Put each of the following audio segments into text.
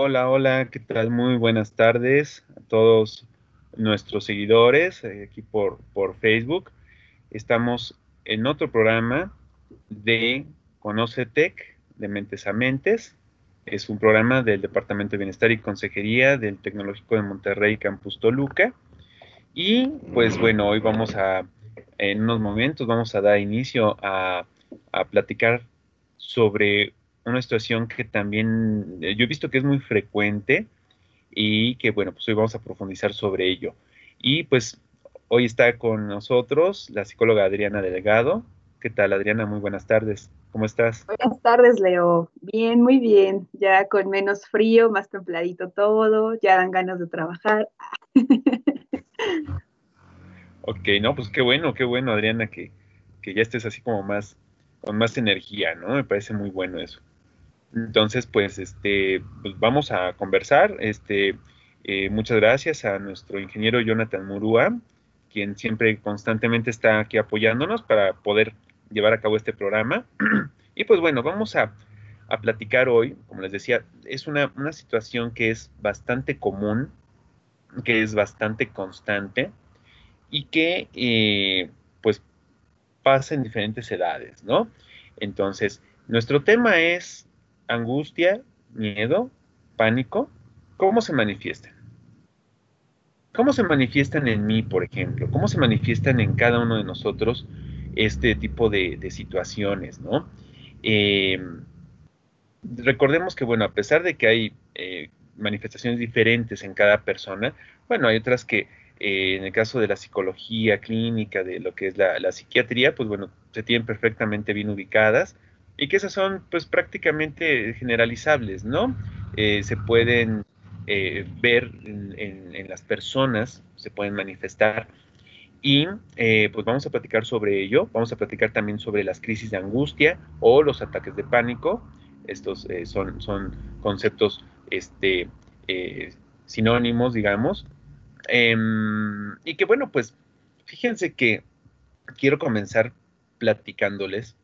Hola, hola, ¿qué tal? Muy buenas tardes a todos nuestros seguidores eh, aquí por, por Facebook. Estamos en otro programa de Conoce Tech, de Mentes a Mentes. Es un programa del Departamento de Bienestar y Consejería del Tecnológico de Monterrey, Campus Toluca. Y pues bueno, hoy vamos a, en unos momentos, vamos a dar inicio a, a platicar sobre una situación que también eh, yo he visto que es muy frecuente y que bueno, pues hoy vamos a profundizar sobre ello. Y pues hoy está con nosotros la psicóloga Adriana Delgado. ¿Qué tal Adriana? Muy buenas tardes. ¿Cómo estás? Buenas tardes, Leo. Bien, muy bien. Ya con menos frío, más templadito todo, ya dan ganas de trabajar. ok, no, pues qué bueno, qué bueno, Adriana, que, que ya estés así como más, con más energía, ¿no? Me parece muy bueno eso. Entonces, pues, este, pues vamos a conversar. Este, eh, muchas gracias a nuestro ingeniero Jonathan Murúa, quien siempre constantemente está aquí apoyándonos para poder llevar a cabo este programa. y pues bueno, vamos a, a platicar hoy, como les decía, es una, una, situación que es bastante común, que es bastante constante y que eh, pues pasa en diferentes edades, ¿no? Entonces, nuestro tema es angustia, miedo, pánico, ¿cómo se manifiestan? ¿Cómo se manifiestan en mí, por ejemplo? ¿Cómo se manifiestan en cada uno de nosotros este tipo de, situaciones, no? Eh, recordemos que, bueno, a pesar de que hay eh, manifestaciones diferentes en cada persona, bueno, hay otras que eh, en el caso de la psicología clínica, de lo que es la, la, psiquiatría, pues bueno, se tienen perfectamente bien ubicadas y que esas son pues prácticamente generalizables, ¿no? Eh, se pueden eh, ver en, las personas, se pueden manifestar y eh, pues vamos a platicar sobre ello, vamos a platicar también sobre las crisis de angustia o los ataques de pánico, estos son, son conceptos este, sinónimos, digamos, em, y que bueno, pues fíjense que quiero comenzar platicándoles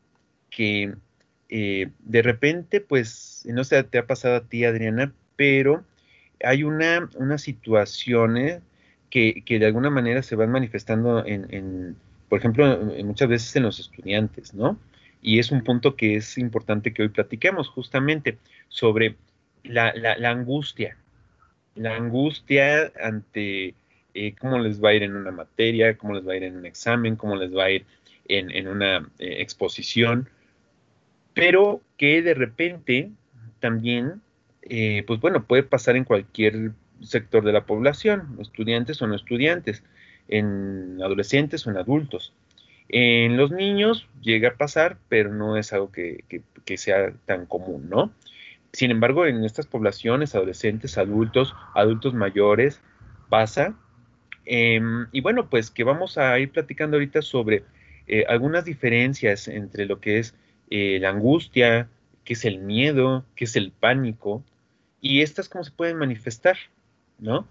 que eh, de repente, pues, no sé, te ha pasado a ti, Adriana, pero hay una, una situaciones que, que, de alguna manera se van manifestando en, por ejemplo, muchas veces en los estudiantes, ¿no? Y es un punto que es importante que hoy platiquemos justamente sobre la, la, angustia, la angustia ante eh, cómo les va a ir en una materia, cómo les va a ir en un examen, cómo les va a ir en, en una eh, exposición, pero que de repente también, eh, pues bueno, puede pasar en cualquier sector de la población, estudiantes o no estudiantes, en adolescentes o en adultos. En los niños llega a pasar, pero no es algo que, sea tan común, ¿no? Sin embargo, en estas poblaciones, adolescentes, adultos, adultos mayores, pasa. Em, y bueno, pues que vamos a ir platicando ahorita sobre eh, algunas diferencias entre lo que es eh, la angustia, qué es el miedo, qué es el pánico, y estas cómo se pueden manifestar, ¿no?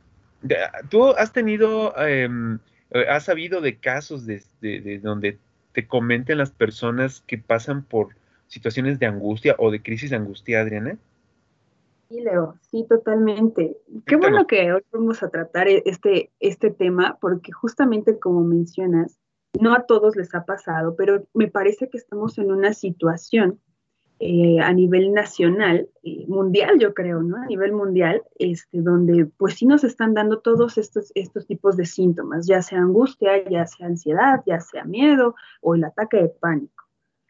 ¿Tú has tenido, em, eh, has sabido de casos de, donde te comenten las personas que pasan por situaciones de angustia o de crisis de angustia, Adriana? Sí, Leo, sí, totalmente. Qué bueno que hoy vamos a tratar e, este, este tema, porque justamente como mencionas, no a todos les ha pasado, pero me parece que estamos en una situación eh, a nivel nacional, eh, mundial yo creo, ¿no? A nivel mundial, este, donde pues sí nos están dando todos estos, estos tipos de síntomas, ya sea angustia, ya sea ansiedad, ya sea miedo o el ataque de pánico.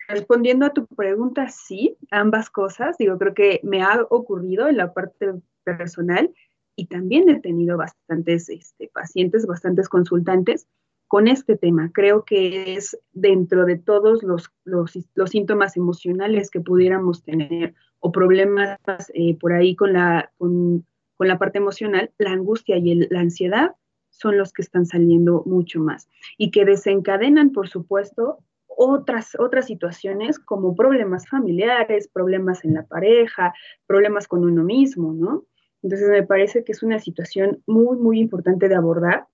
Respondiendo a tu pregunta, sí, ambas cosas, digo, creo que me ha ocurrido en la parte personal y también he tenido bastantes este, pacientes, bastantes consultantes con este tema. Creo que es dentro de todos los, los, síntomas emocionales que pudiéramos tener o problemas eh, por ahí con, la, con, con la parte emocional, la angustia y la ansiedad son los que están saliendo mucho más y que desencadenan, por supuesto, otras, otras situaciones como problemas familiares, problemas en la pareja, problemas con uno mismo, ¿no? Entonces me parece que es una situación muy, muy importante de abordar.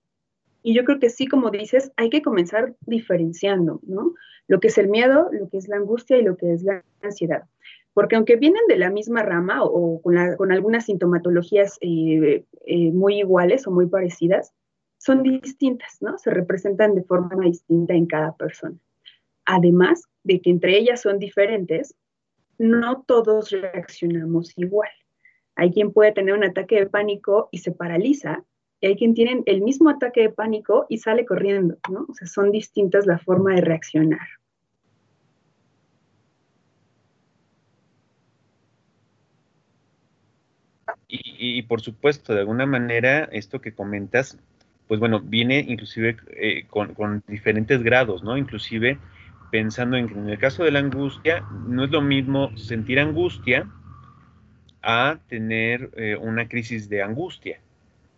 Y yo creo que sí, como dices, hay que comenzar diferenciando, ¿no? Lo que es el miedo, lo que es la angustia y lo que es la ansiedad. Porque aunque vienen de la misma rama o, con, algunas sintomatologías eh, eh, muy iguales o muy parecidas, son distintas, ¿no? Se representan de forma distinta en cada persona. Además de que entre ellas son diferentes, no todos reaccionamos igual. Hay quien puede tener un ataque de pánico y se paraliza, y hay quien tiene el mismo ataque de pánico y sale corriendo, ¿no? O sea, son distintas la forma de reaccionar. Y, por supuesto, de alguna manera, esto que comentas, pues bueno, viene inclusive eh, con, con, diferentes grados, ¿no? Inclusive pensando en que en el caso de la angustia, no es lo mismo sentir angustia a tener eh, una crisis de angustia,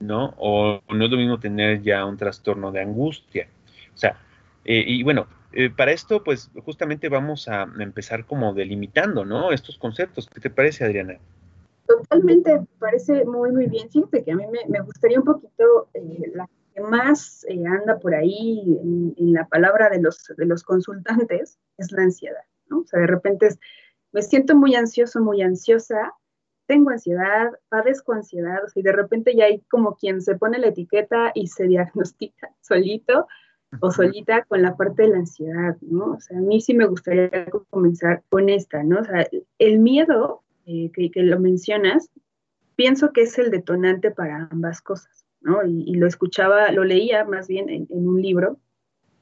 ¿no? O no es lo mismo tener ya un trastorno de angustia. O sea, eh, y bueno, eh, para esto, pues justamente vamos a empezar como delimitando, ¿no? Estos conceptos. ¿Qué te parece, Adriana? Totalmente, parece muy, muy bien. Siente que a mí me, me gustaría un poquito la que más eh, anda por ahí en, la palabra de los, de los consultantes es la ansiedad, ¿no? O sea, de repente es, me siento muy ansioso, muy ansiosa, tengo ansiedad, padezco ansiedad, o sea, y de repente ya hay como quien se pone la etiqueta y se diagnostica solito o solita con la parte de la ansiedad, ¿no? O sea, a mí sí me gustaría comenzar con esta, ¿no? O sea, el miedo, eh, que, que lo mencionas, pienso que es el detonante para ambas cosas. Y, lo escuchaba, lo leía más bien en, un libro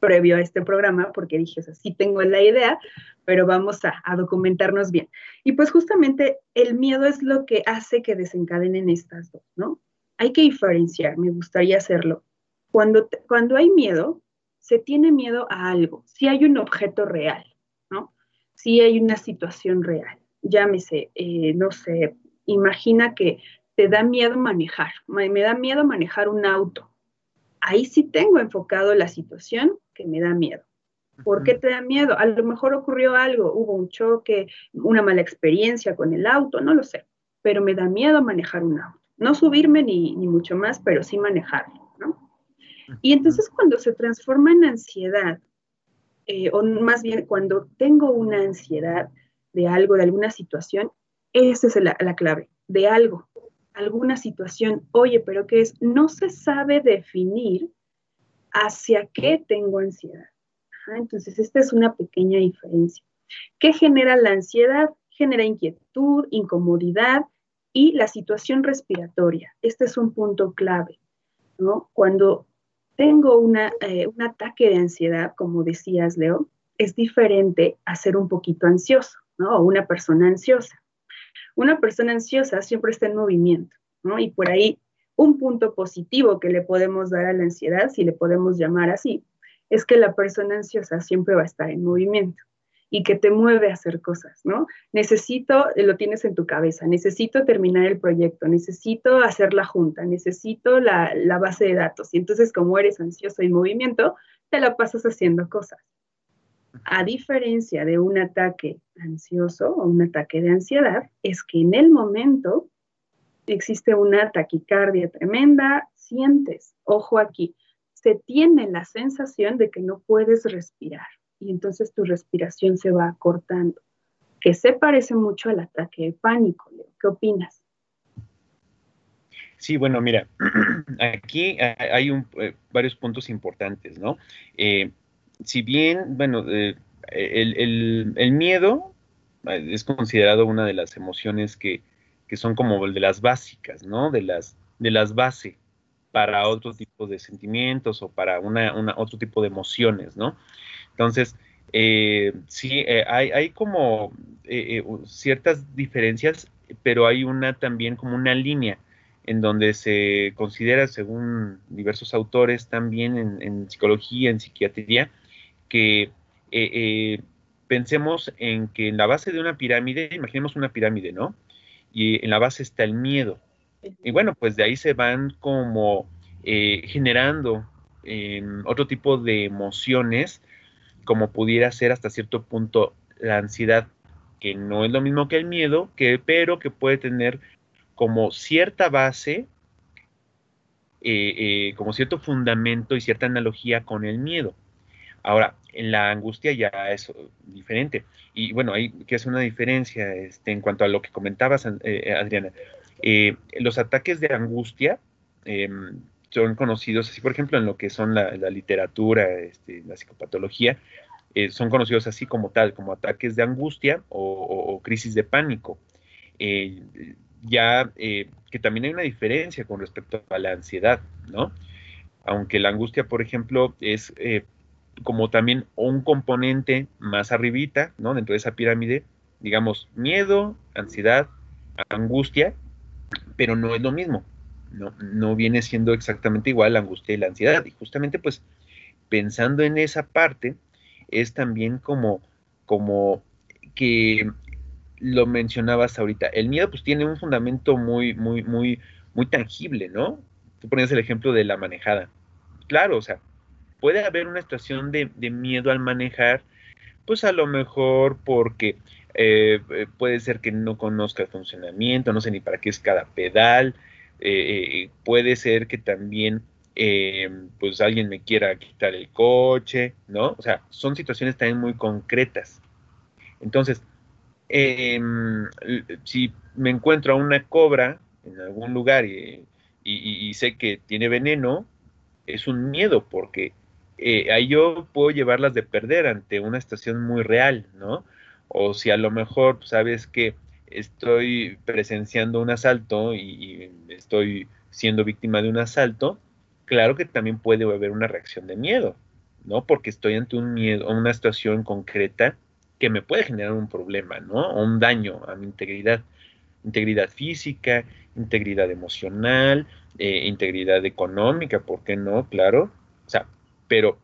previo a este programa, porque dije, o sea, sí tengo la idea, pero vamos a, documentarnos bien. Y pues justamente el miedo es lo que hace que desencadenen estas dos, ¿no? Hay que diferenciar, me gustaría hacerlo. Cuando, cuando hay miedo, se tiene miedo a algo, si hay un objeto real, ¿no? Si hay una situación real, llámese, eh, no sé, imagina que te da miedo manejar, me da miedo manejar un auto. Ahí sí tengo enfocado la situación que me da miedo. ¿Por qué te da miedo? A lo mejor ocurrió algo, hubo un choque, una mala experiencia con el auto, no lo sé, pero me da miedo manejar un auto. No subirme ni, mucho más, pero sí manejarlo, ¿no? Y entonces cuando se transforma en ansiedad, eh, o más bien cuando tengo una ansiedad de algo, de alguna situación, esa es la, la clave, de algo alguna situación, oye, pero ¿qué es? No se sabe definir hacia qué tengo ansiedad. entonces, esta es una pequeña diferencia. ¿Qué genera la ansiedad? Genera inquietud, incomodidad y la situación respiratoria. Este es un punto clave. Cuando tengo una, eh, un ataque de ansiedad, como decías, Leo, es diferente a ser un poquito ansioso, ¿no? O una persona ansiosa. Una persona ansiosa siempre está en movimiento, ¿no? Y por ahí un punto positivo que le podemos dar a la ansiedad, si le podemos llamar así, es que la persona ansiosa siempre va a estar en movimiento y que te mueve a hacer cosas, ¿no? Necesito, lo tienes en tu cabeza, necesito terminar el proyecto, necesito hacer la junta, necesito la, base de datos. Y entonces, como eres ansioso y en movimiento, te la pasas haciendo cosas. A diferencia de un ataque ansioso o un ataque de ansiedad, es que en el momento existe una taquicardia tremenda, sientes, ojo aquí, se tiene la sensación de que no puedes respirar y entonces tu respiración se va cortando, que se parece mucho al ataque de pánico. ¿Qué opinas? Sí, bueno, mira, aquí hay eh, varios puntos importantes, ¿no? Eh, si bien, bueno, eh, el, miedo eh, es considerado una de las emociones que, son como de las básicas, ¿no? De las, de las bases para otro tipo de sentimientos o para una, otro tipo de emociones, ¿no? Entonces, eh, sí, hay, hay, como ciertas diferencias, pero hay una también como una línea en donde se considera, según diversos autores también en psicología, en psiquiatría, que eh, eh, pensemos en que en la base de una pirámide, imaginemos una pirámide, ¿no? Y en la base está el miedo, Y bueno, pues de ahí se van como eh, generando em, otro tipo de emociones, como pudiera ser hasta cierto punto la ansiedad, que no es lo mismo que el miedo, que, pero que puede tener como cierta base, eh, eh, como cierto fundamento y cierta analogía con el miedo. Ahora, en la angustia ya es diferente. Y bueno, hay que hacer una diferencia este, en cuanto a lo que comentabas, Adriana. los ataques de angustia em, son conocidos así, por ejemplo, en lo que son la, literatura, este, la psicopatología, eh, son conocidos así como tal, como ataques de angustia o, crisis de pánico. Eh, ya eh, que también hay una diferencia con respecto a la ansiedad, ¿no? Aunque la angustia, por ejemplo, es como también un componente más arribita, ¿no? Dentro de esa pirámide, digamos, miedo, ansiedad, angustia, pero no es lo mismo no, viene siendo exactamente igual la angustia y la ansiedad. Y justamente pues pensando en esa parte, es también como, como que lo mencionabas ahorita, el miedo pues tiene un fundamento muy, muy, muy, muy tangible, ¿no? Tú ponías el ejemplo de la manejada. Claro, o sea, puede haber una situación de, miedo al manejar, pues a lo mejor porque eh, eh, puede ser que no conozca el funcionamiento, no sé ni para qué es cada pedal, eh, puede ser que también pues alguien me quiera quitar el coche, ¿no? O sea, son situaciones también muy concretas. Entonces, em, si me encuentro a una cobra en algún lugar y, sé que tiene veneno, es un miedo porque eh, ahí yo puedo llevarlas de perder ante una situación muy real, ¿no? O si a lo mejor pues, sabes que estoy presenciando un asalto y, estoy siendo víctima de un asalto, claro que también puede haber una reacción de miedo, ¿no? Porque estoy ante un miedo, una situación concreta que me puede generar un problema, ¿no? O un daño a mi integridad, integridad física, integridad emocional, eh, integridad económica, ¿por qué no? Claro, o sea, pero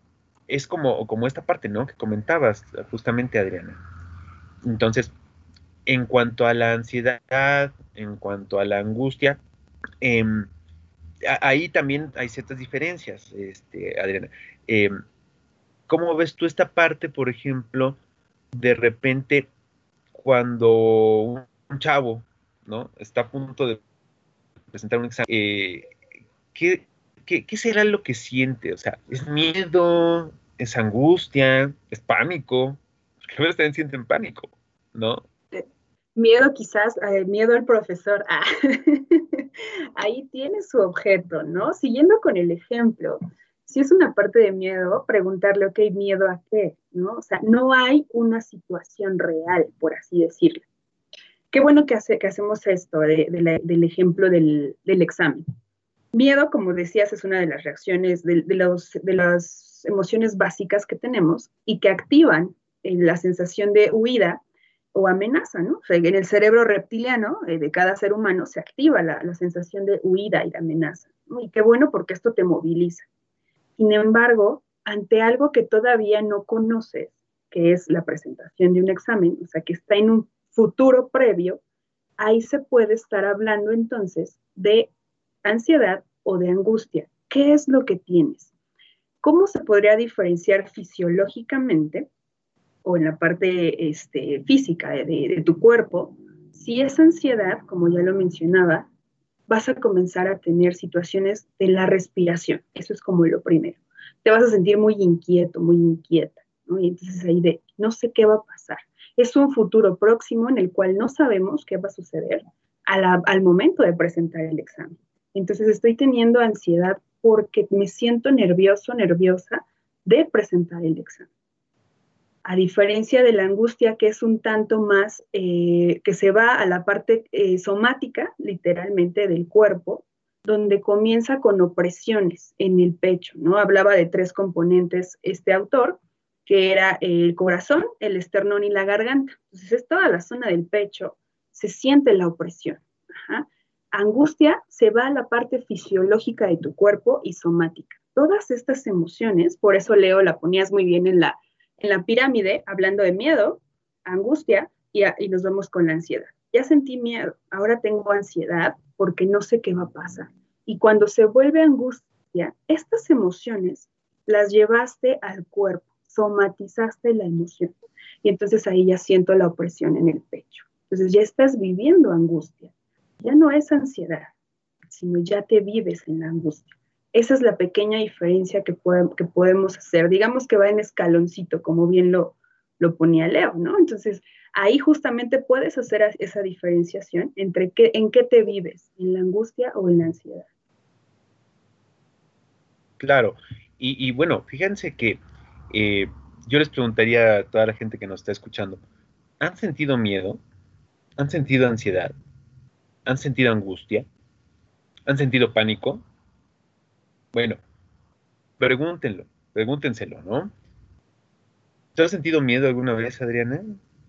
es como, como esta parte, ¿no? Que comentabas justamente, Adriana. Entonces, en cuanto a la ansiedad, en cuanto a la angustia, em, ahí también hay ciertas diferencias, este, Adriana. Em, ¿Cómo ves tú esta parte, por ejemplo, de repente cuando un chavo, ¿no? Está a punto de presentar un examen, eh, ¿qué, qué será lo que siente? O sea, ¿es miedo? ¿Es angustia? ¿Es pánico? Porque a veces también sienten pánico, ¿no? miedo quizás, eh, miedo al profesor, ah, ahí tiene su objeto, ¿no? Siguiendo con el ejemplo, si es una parte de miedo, preguntarle, ok, miedo a qué, ¿no? O sea, no hay una situación real, por así decirlo. Qué bueno que, hace, que hacemos esto del ejemplo del, examen. Miedo, como decías, es una de las reacciones, de, las emociones básicas que tenemos y que activan eh, la sensación de huida o amenaza, ¿no? O sea, en el cerebro reptiliano eh, de cada ser humano se activa la, sensación de huida y de amenaza. Y qué bueno porque esto te moviliza. Sin embargo, ante algo que todavía no conoces, que es la presentación de un examen, o sea, que está en un futuro previo, ahí se puede estar hablando entonces de ansiedad o de angustia. ¿Qué es lo que tienes? ¿Cómo se podría diferenciar fisiológicamente o en la parte este, física de, tu cuerpo, si es ansiedad, como ya lo mencionaba, vas a comenzar a tener situaciones de la respiración. Eso es como lo primero. Te vas a sentir muy inquieto, muy inquieta. Y entonces ahí de, no sé qué va a pasar. Es un futuro próximo en el cual no sabemos qué va a suceder al momento de presentar el examen. Entonces estoy teniendo ansiedad porque me siento nervioso, nerviosa de presentar el examen a diferencia de la angustia que es un tanto más, eh, que se va a la parte eh, somática, literalmente, del cuerpo, donde comienza con opresiones en el pecho, ¿no? Hablaba de tres componentes este autor, que era el corazón, el esternón y la garganta. Entonces, es toda la zona del pecho, se siente la opresión. Angustia se va a la parte fisiológica de tu cuerpo y somática. Todas estas emociones, por eso Leo la ponías muy bien en la en la pirámide, hablando de miedo, angustia, y, nos vamos con la ansiedad. ya sentí miedo, ahora tengo ansiedad porque no sé qué va a pasar. Y cuando se vuelve angustia, estas emociones las llevaste al cuerpo, somatizaste la emoción. Y entonces ahí ya siento la opresión en el pecho. Entonces ya estás viviendo angustia. Ya no es ansiedad, sino ya te vives en la angustia. Esa es la pequeña diferencia que, que podemos hacer. Digamos que va en escaloncito, como bien lo, lo ponía Leo, ¿no? Entonces, ahí justamente puedes hacer esa diferenciación entre qué, en qué te vives, en la angustia o en la ansiedad. Claro, y, bueno, fíjense que eh, yo les preguntaría a toda la gente que nos está escuchando, ¿han sentido miedo? ¿Han sentido ansiedad? ¿Han sentido angustia? ¿Han sentido pánico? Bueno, pregúntenlo, pregúntenselo, ¿no? ¿Tú has sentido miedo alguna vez, Adriana?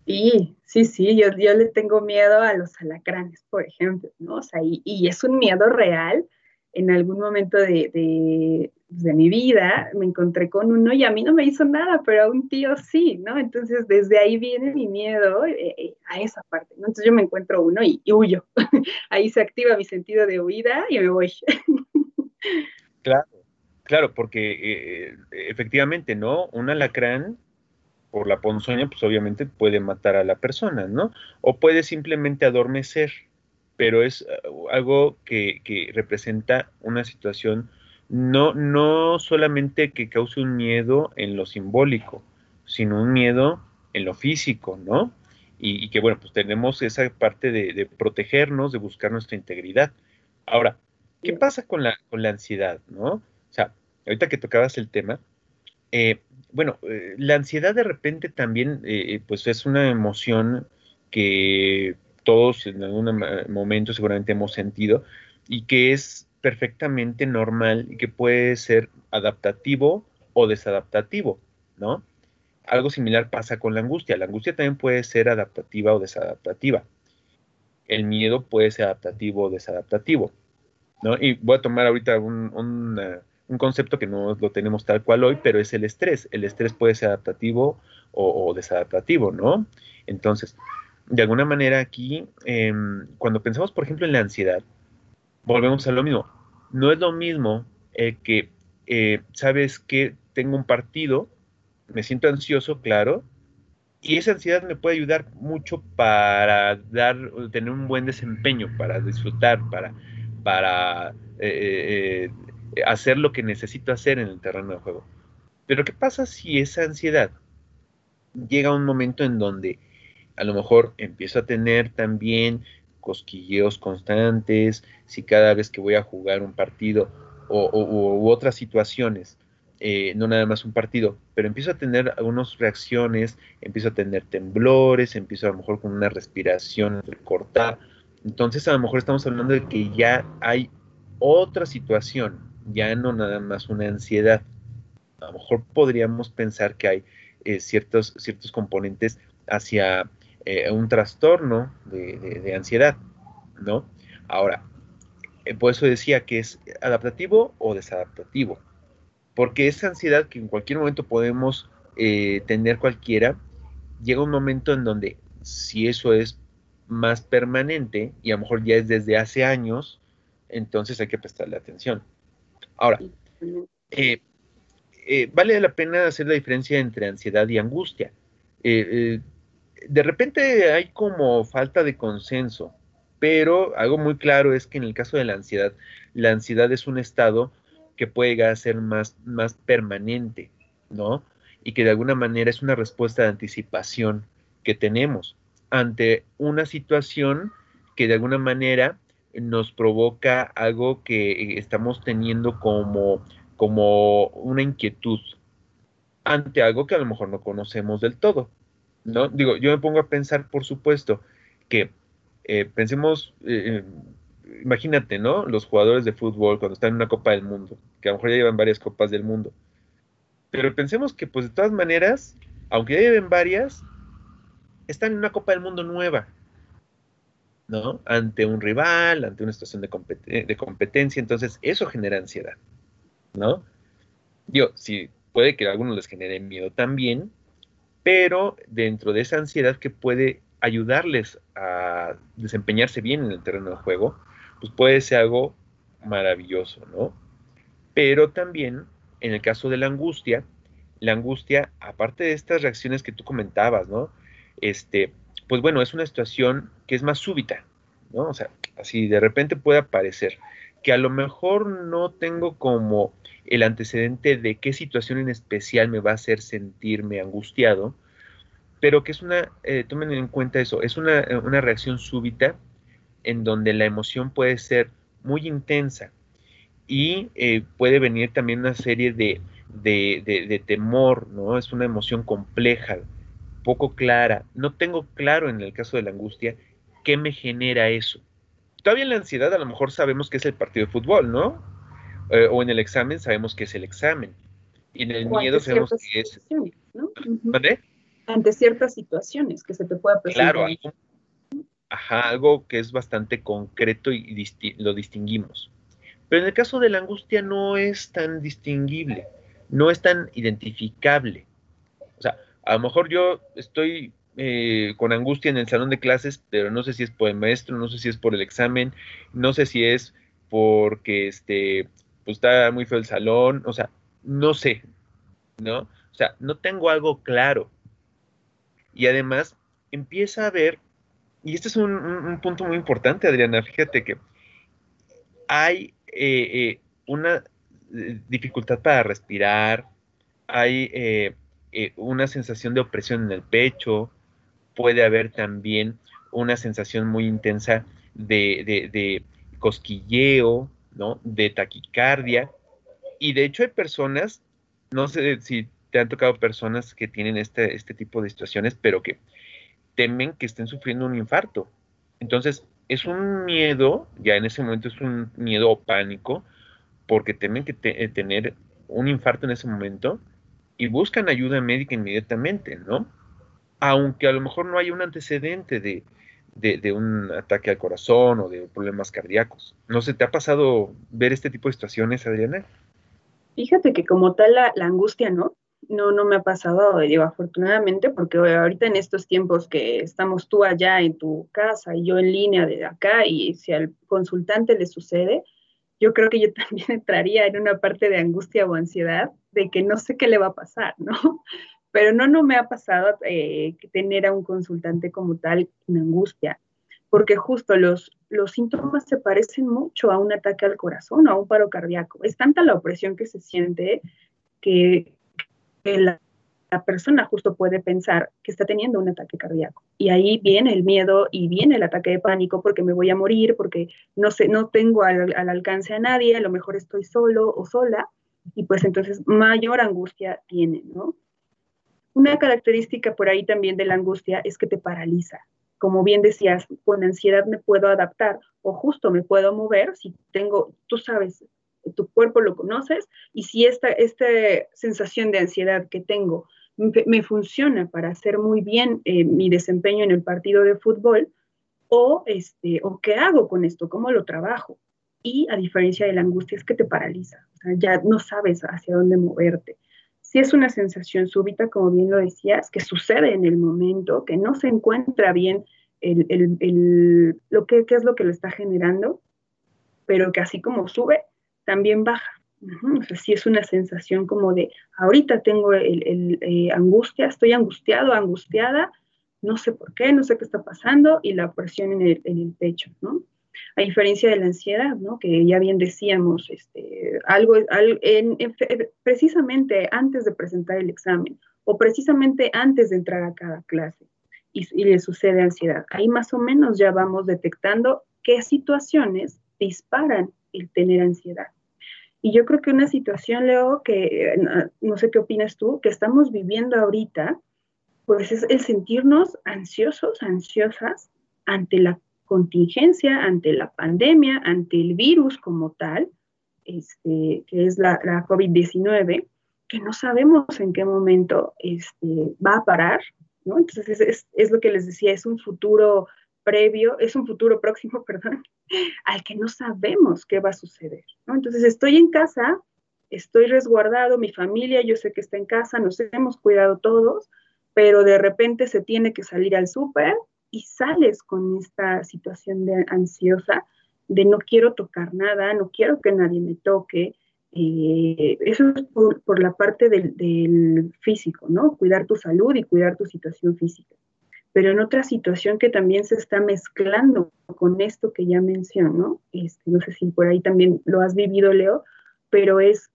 Sí, sí, sí, yo, yo le tengo miedo a los alacranes, por ejemplo, ¿no? O sea, y, es un miedo real. En algún momento de, mi vida me encontré con uno y a mí no me hizo nada, pero a un tío sí, ¿no? Entonces desde ahí viene mi miedo eh, eh, a esa parte, ¿no? Entonces yo me encuentro uno y, huyo. ahí se activa mi sentido de huida y me voy. claro, claro, porque eh, efectivamente, ¿no? Un alacrán por la ponzoña, pues obviamente puede matar a la persona, ¿no? O puede simplemente adormecer, pero es algo que, representa una situación no, no solamente que cause un miedo en lo simbólico, sino un miedo en lo físico, ¿no? Y, que bueno, pues tenemos esa parte de, protegernos, de buscar nuestra integridad. Ahora, ¿qué pasa con la, con la ansiedad, no? O sea, ahorita que tocabas el tema, eh, bueno, eh, la ansiedad de repente también, eh, pues es una emoción que todos en algún momento seguramente hemos sentido y que es perfectamente normal y que puede ser adaptativo o desadaptativo, ¿no? Algo similar pasa con la angustia. La angustia también puede ser adaptativa o desadaptativa. El miedo puede ser adaptativo o desadaptativo, ¿no? Y voy a tomar ahorita un, un concepto que no lo tenemos tal cual hoy, pero es el estrés. El estrés puede ser adaptativo o, desadaptativo, ¿no? Entonces, de alguna manera aquí, em, cuando pensamos, por ejemplo, en la ansiedad, volvemos a lo mismo. No es lo mismo eh, que, eh, sabes que tengo un partido, me siento ansioso, claro, y esa ansiedad me puede ayudar mucho para dar, tener un buen desempeño, para disfrutar, para, para eh, hacer lo que necesito hacer en el terreno de juego. Pero ¿qué pasa si esa ansiedad llega a un momento en donde a lo mejor empiezo a tener también cosquilleos constantes, si cada vez que voy a jugar un partido o, u otras situaciones, eh, no nada más un partido, pero empiezo a tener algunas reacciones, empiezo a tener temblores, empiezo a lo mejor con una respiración cortada. Entonces a lo mejor estamos hablando de que ya hay otra situación ya no nada más una ansiedad. A lo mejor podríamos pensar que hay eh, ciertos, ciertos componentes hacia eh, un trastorno de, ansiedad, ¿no? Ahora, eh, por eso decía que es adaptativo o desadaptativo, porque esa ansiedad que en cualquier momento podemos tener cualquiera, llega un momento en donde si eso es más permanente y a lo mejor ya es desde hace años, entonces hay que prestarle atención. Ahora, eh, eh, vale la pena hacer la diferencia entre ansiedad y angustia. Eh, de repente hay como falta de consenso, pero algo muy claro es que en el caso de la ansiedad, la ansiedad es un estado que puede llegar a ser más, más permanente, ¿no? Y que de alguna manera es una respuesta de anticipación que tenemos ante una situación que de alguna manera nos provoca algo que estamos teniendo como, como una inquietud ante algo que a lo mejor no conocemos del todo. ¿No? Digo, yo me pongo a pensar, por supuesto, que eh, pensemos, eh, imagínate, ¿no? Los jugadores de fútbol cuando están en una Copa del Mundo, que a lo mejor ya llevan varias Copas del Mundo. Pero pensemos que, pues de todas maneras, aunque ya lleven varias, están en una Copa del Mundo nueva. ¿no? Ante un rival, ante una situación de, competencia, entonces eso genera ansiedad, ¿no? Yo, sí, puede que a algunos les genere miedo también, pero dentro de esa ansiedad que puede ayudarles a desempeñarse bien en el terreno de juego, pues puede ser algo maravilloso, ¿no? Pero también, en el caso de la angustia, la angustia, aparte de estas reacciones que tú comentabas, ¿no? Este, pues bueno, es una situación que es más súbita, ¿no? O sea, así de repente puede aparecer, que a lo mejor no tengo como el antecedente de qué situación en especial me va a hacer sentirme angustiado, pero que es una, eh, tomen en cuenta eso, es una, una reacción súbita en donde la emoción puede ser muy intensa y eh, puede venir también una serie de, de, temor, ¿no? Es una emoción compleja, poco clara. No tengo claro en el caso de la angustia qué me genera eso. Todavía en la ansiedad a lo mejor sabemos que es el partido de fútbol, ¿no? Eh, o en el examen sabemos que es el examen. Y en el miedo sabemos que es... ¿no? Ante ciertas situaciones que se te pueda presentar. Claro, ajá, algo que es bastante concreto y lo distinguimos. Pero en el caso de la angustia no es tan distinguible, no es tan identificable. O sea, a lo mejor yo estoy eh, con angustia en el salón de clases, pero no sé si es por el maestro, no sé si es por el examen, no sé si es porque este, pues está muy feo el salón, o sea, no sé, ¿no? O sea, no tengo algo claro. Y además empieza a ver y este es un, punto muy importante, Adriana. Fíjate que hay eh, eh, una eh, dificultad para respirar, hay una sensación de opresión en el pecho, puede haber también una sensación muy intensa de, cosquilleo, ¿no? De taquicardia. Y de hecho hay personas, no sé si te han tocado personas que tienen este, este tipo de situaciones, pero que temen que estén sufriendo un infarto. Entonces, es un miedo, ya en ese momento es un miedo o pánico, porque temen que eh, tener un infarto en ese momento y buscan ayuda médica inmediatamente, ¿no? Aunque a lo mejor no haya un antecedente de, un ataque al corazón o de problemas cardíacos. No sé, ¿te ha pasado ver este tipo de situaciones, Adriana? Fíjate que como tal la angustia, ¿no? no, no me ha pasado, digo, afortunadamente, porque ahorita en estos tiempos que estamos tú allá en tu casa y yo en línea de acá, y si al consultante le sucede, yo creo que yo también entraría en una parte de angustia o ansiedad de que no sé qué le va a pasar, ¿no? Pero no, no me ha pasado eh, tener a un consultante como tal en angustia, porque justo los, los síntomas se parecen mucho a un ataque al corazón o a un paro cardíaco. Es tanta la opresión que se siente que la, persona justo puede pensar que está teniendo un ataque cardíaco. Y ahí viene el miedo y viene el ataque de pánico porque me voy a morir, porque no sé, no tengo al, alcance a nadie, a lo mejor estoy solo o sola, y pues entonces mayor angustia tiene, ¿no? Una característica por ahí también de la angustia es que te paraliza. Como bien decías, con ansiedad me puedo adaptar o justo me puedo mover si tengo, tú sabes, tu cuerpo lo conoces y si esta, esta sensación de ansiedad que tengo me, funciona para hacer muy bien eh, mi desempeño en el partido de fútbol, o, este, o qué hago con esto, cómo lo trabajo. Y a diferencia de la angustia es que te paraliza, ya no sabes hacia dónde moverte. Es una sensación súbita, como bien lo decías, que sucede en el momento, que no se encuentra bien el, lo que, es lo que lo está generando, pero que así como sube, también baja. O sea, sí es una sensación como de, ahorita tengo el, eh, angustia, estoy angustiado, angustiada, no sé por qué, no sé qué está pasando, y la presión en el pecho, ¿no? A diferencia de la ansiedad, ¿no? Que ya bien decíamos, este, algo, en, precisamente antes de presentar el examen, o precisamente antes de entrar a cada clase, y, y le sucede ansiedad. Ahí más o menos ya vamos detectando qué situaciones disparan el tener ansiedad. Y yo creo que una situación, Leo, que no, sé qué opinas tú, que estamos viviendo ahorita, pues es el sentirnos ansiosos, ansiosas ante la contingencia, ante la pandemia, ante el virus como tal, este, que es la, COVID-19, que no sabemos en qué momento este, va a parar, ¿no? Entonces es, es, lo que les decía, es un futuro previo, es un futuro próximo, perdón, al que no sabemos qué va a suceder. ¿no? Entonces estoy en casa, estoy resguardado, mi familia, yo sé que está en casa, nos hemos cuidado todos, pero de repente se tiene que salir al súper y sales con esta situación de ansiosa, de no quiero tocar nada, no quiero que nadie me toque. Eh, eso es por, la parte del, físico, ¿no? Cuidar tu salud y cuidar tu situación física. Pero en otra situación que también se está mezclando con esto que ya menciono, este, no sé si por ahí también lo has vivido, Leo, pero es,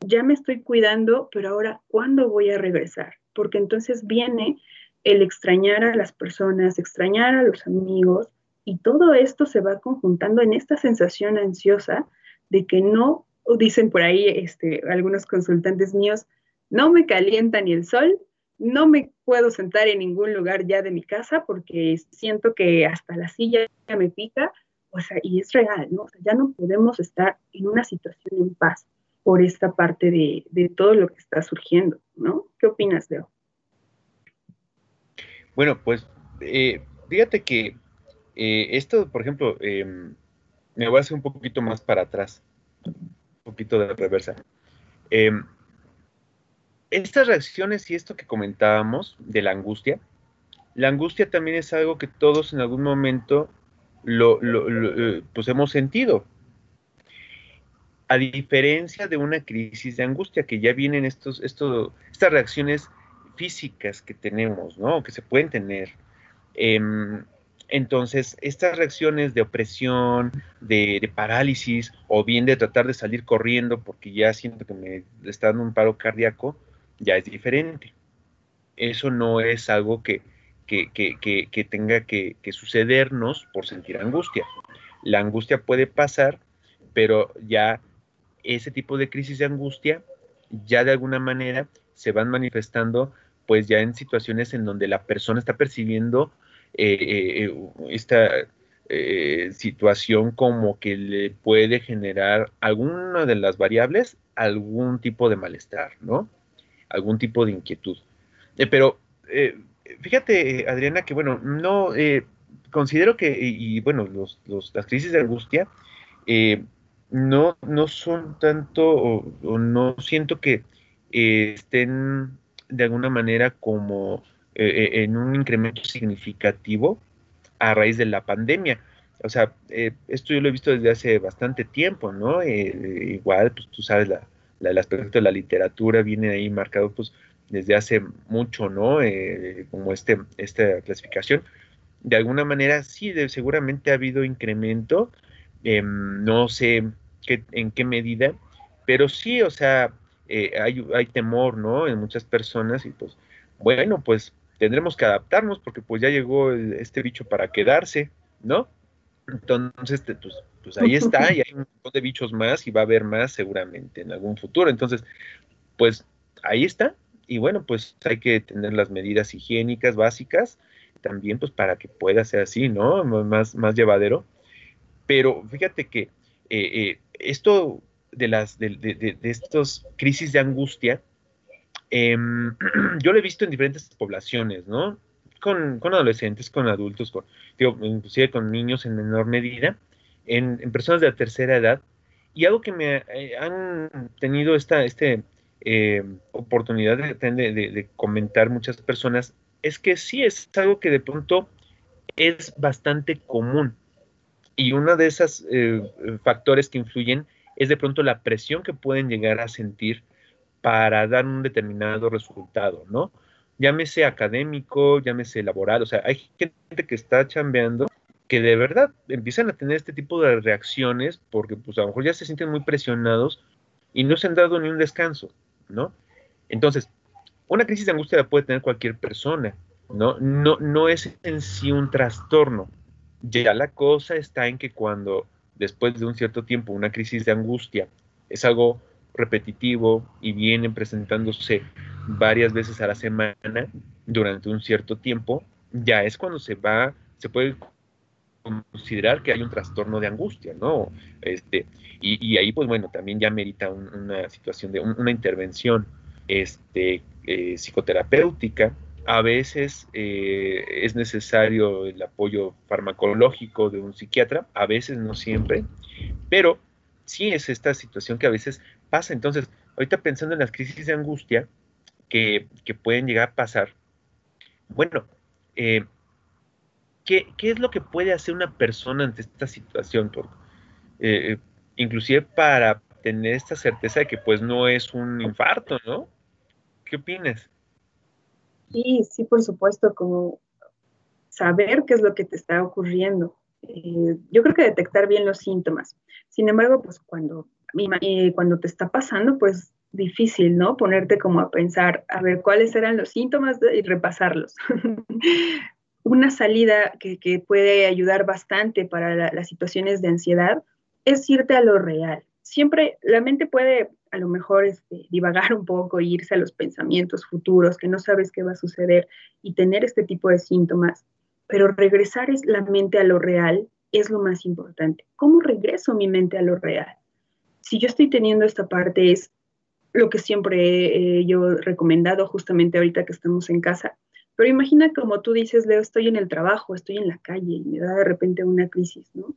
ya me estoy cuidando, pero ahora, ¿cuándo voy a regresar? Porque entonces viene el extrañar a las personas, extrañar a los amigos, y todo esto se va conjuntando en esta sensación ansiosa de que no, dicen por ahí este, algunos consultantes míos, no me calienta ni el sol, no me puedo sentar en ningún lugar ya de mi casa porque siento que hasta la silla me pica, o sea, y es real, ¿no? O sea, ya no podemos estar en una situación en paz por esta parte de, de todo lo que está surgiendo, ¿no? ¿Qué opinas, Leo? Bueno, pues eh, fíjate que eh, esto, por ejemplo, em, me voy a hacer un poquito más para atrás, un poquito de reversa. Em, estas reacciones y esto que comentábamos de la angustia, la angustia también es algo que todos en algún momento lo, eh, pues hemos sentido. A diferencia de una crisis de angustia, que ya vienen estos, estos, estas reacciones físicas que tenemos, ¿no? Que se pueden tener. Em, entonces, estas reacciones de opresión, de, parálisis, o bien de tratar de salir corriendo porque ya siento que me está dando un paro cardíaco, ya es diferente. Eso no es algo que, que, tenga que, sucedernos por sentir angustia. La angustia puede pasar, pero ya ese tipo de crisis de angustia ya de alguna manera se van manifestando pues ya en situaciones en donde la persona está percibiendo eh, eh, esta eh, situación como que le puede generar alguna de las variables algún tipo de malestar, ¿no? Algún tipo de inquietud. pero fíjate, Adriana, que bueno, no considero que, y, bueno, las crisis de angustia no, no son tanto, o no siento que estén de alguna manera como eh, eh, en un incremento significativo a raíz de la pandemia. O sea, eh, esto yo lo he visto desde hace bastante tiempo, ¿no? igual, pues tú sabes, la, el aspecto de la literatura viene ahí marcado, pues, desde hace mucho, ¿no? como este, esta clasificación. De alguna manera, sí, seguramente ha habido incremento, em, no sé qué, en qué medida, pero sí, o sea, eh, hay, temor, ¿no? En muchas personas y pues, bueno, pues tendremos que adaptarnos porque pues ya llegó este bicho para quedarse, ¿no? Entonces, pues, pues ahí está y hay un montón de bichos más y va a haber más seguramente en algún futuro. Entonces, pues ahí está. Y bueno, pues hay que tener las medidas higiénicas básicas también pues para que pueda ser así, ¿no? Más, más llevadero. Pero fíjate que eh, eh, esto de, las, de, de, estos crisis de angustia, em, yo lo he visto en diferentes poblaciones, ¿no? Con, adolescentes, con adultos, con, inclusive con niños en menor medida, en, personas de la tercera edad, y algo que me eh, han tenido esta este, eh, oportunidad de, de, comentar muchas personas es que sí es algo que de pronto es bastante común. Y uno de esos eh, factores que influyen es de pronto la presión que pueden llegar a sentir para dar un determinado resultado, ¿no? Llámese académico, llámese laboral, o sea, hay gente que está chambeando que de verdad empiezan a tener este tipo de reacciones porque pues a lo mejor ya se sienten muy presionados y no se han dado ni un descanso, ¿no? Entonces, una crisis de angustia la puede tener cualquier persona, ¿no? No, no es en sí un trastorno. Ya la cosa está en que cuando después de un cierto tiempo, una crisis de angustia, es algo repetitivo y viene presentándose varias veces a la semana durante un cierto tiempo, ya es cuando se va, se puede considerar que hay un trastorno de angustia, ¿no? Este, y, ahí, pues bueno, también ya merita una situación de una intervención este, eh, psicoterapéutica a veces eh, es necesario el apoyo farmacológico de un psiquiatra, a veces no siempre, pero sí es esta situación que a veces pasa. Entonces, ahorita pensando en las crisis de angustia que, pueden llegar a pasar, bueno, eh, ¿qué, es lo que puede hacer una persona ante esta situación? Eh, eh, inclusive para tener esta certeza de que pues no es un infarto, ¿no? ¿Qué opinas? Sí, sí, por supuesto, como saber qué es lo que te está ocurriendo. Eh, yo creo que detectar bien los síntomas. Sin embargo, pues cuando, cuando te está pasando, pues difícil, ¿no? Ponerte como a pensar, a ver cuáles eran los síntomas y repasarlos. Una salida que, puede ayudar bastante para las situaciones de ansiedad es irte a lo real. Siempre la mente puede a lo mejor este, divagar un poco, irse a los pensamientos futuros, que no sabes qué va a suceder y tener este tipo de síntomas, pero regresar es la mente a lo real es lo más importante. ¿Cómo regreso mi mente a lo real? Si yo estoy teniendo esta parte es lo que siempre he yo recomendado justamente ahorita que estamos en casa. Pero imagina como tú dices, Leo, estoy en el trabajo, estoy en la calle y me da de repente una crisis, ¿no?